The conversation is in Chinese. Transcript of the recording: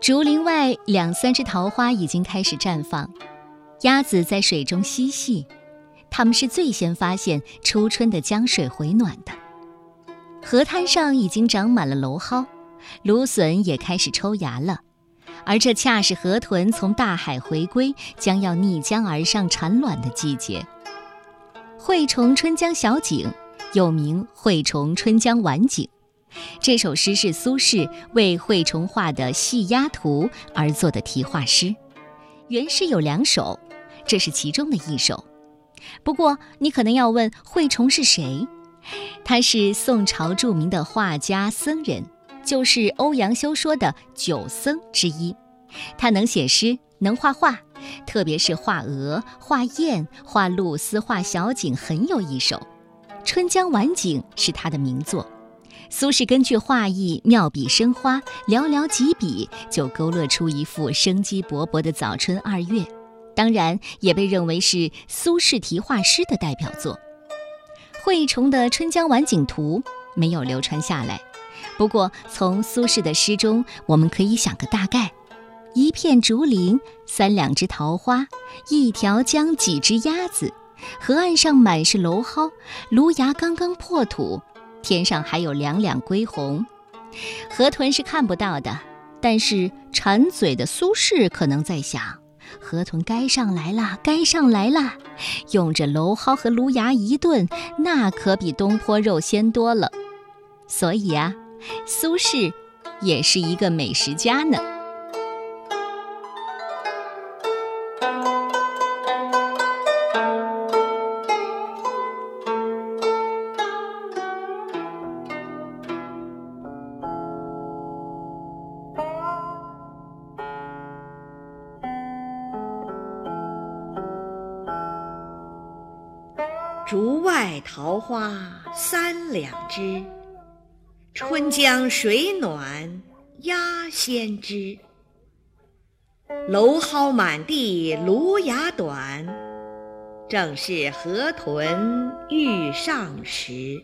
竹林外，两三枝桃花已经开始绽放，鸭子在水中嬉戏。它们是最先发现初春的江水回暖的。河滩上已经长满了蒌蒿，芦笋也开始抽芽了。而这恰是河豚从大海回归，将要逆江而上产卵的季节。惠崇春江小景，又名惠崇春江晚景。这首诗是苏轼为惠崇画的《戏鸭图》而作的题画诗，原诗有两首，这是其中的一首。不过，你可能要问，惠崇是谁？他是宋朝著名的画家僧人，就是欧阳修说的九僧之一。他能写诗，能画画，特别是画鹅、画雁、画鹭丝、画小景，很有一手。《春江晚景》是他的名作。苏轼根据画意妙笔生花，寥寥几笔就勾勒出一幅生机勃勃的早春二月，当然也被认为是苏轼题画诗的代表作。惠崇的《春江晚景图》没有流传下来，不过从苏轼的诗中，我们可以想个大概：一片竹林，三两枝桃花，一条江，几只鸭子，河岸上满是蒌蒿，芦芽刚刚破土。天上还有两两归鸿，河豚是看不到的，但是馋嘴的苏轼可能在想：河豚该上来了，该上来了，用这蒌蒿和芦芽一炖，那可比东坡肉鲜多了。所以啊，苏轼也是一个美食家呢。竹外桃花三两枝春江水暖鸭先知。蒌蒿满地芦芽短正是河豚欲上时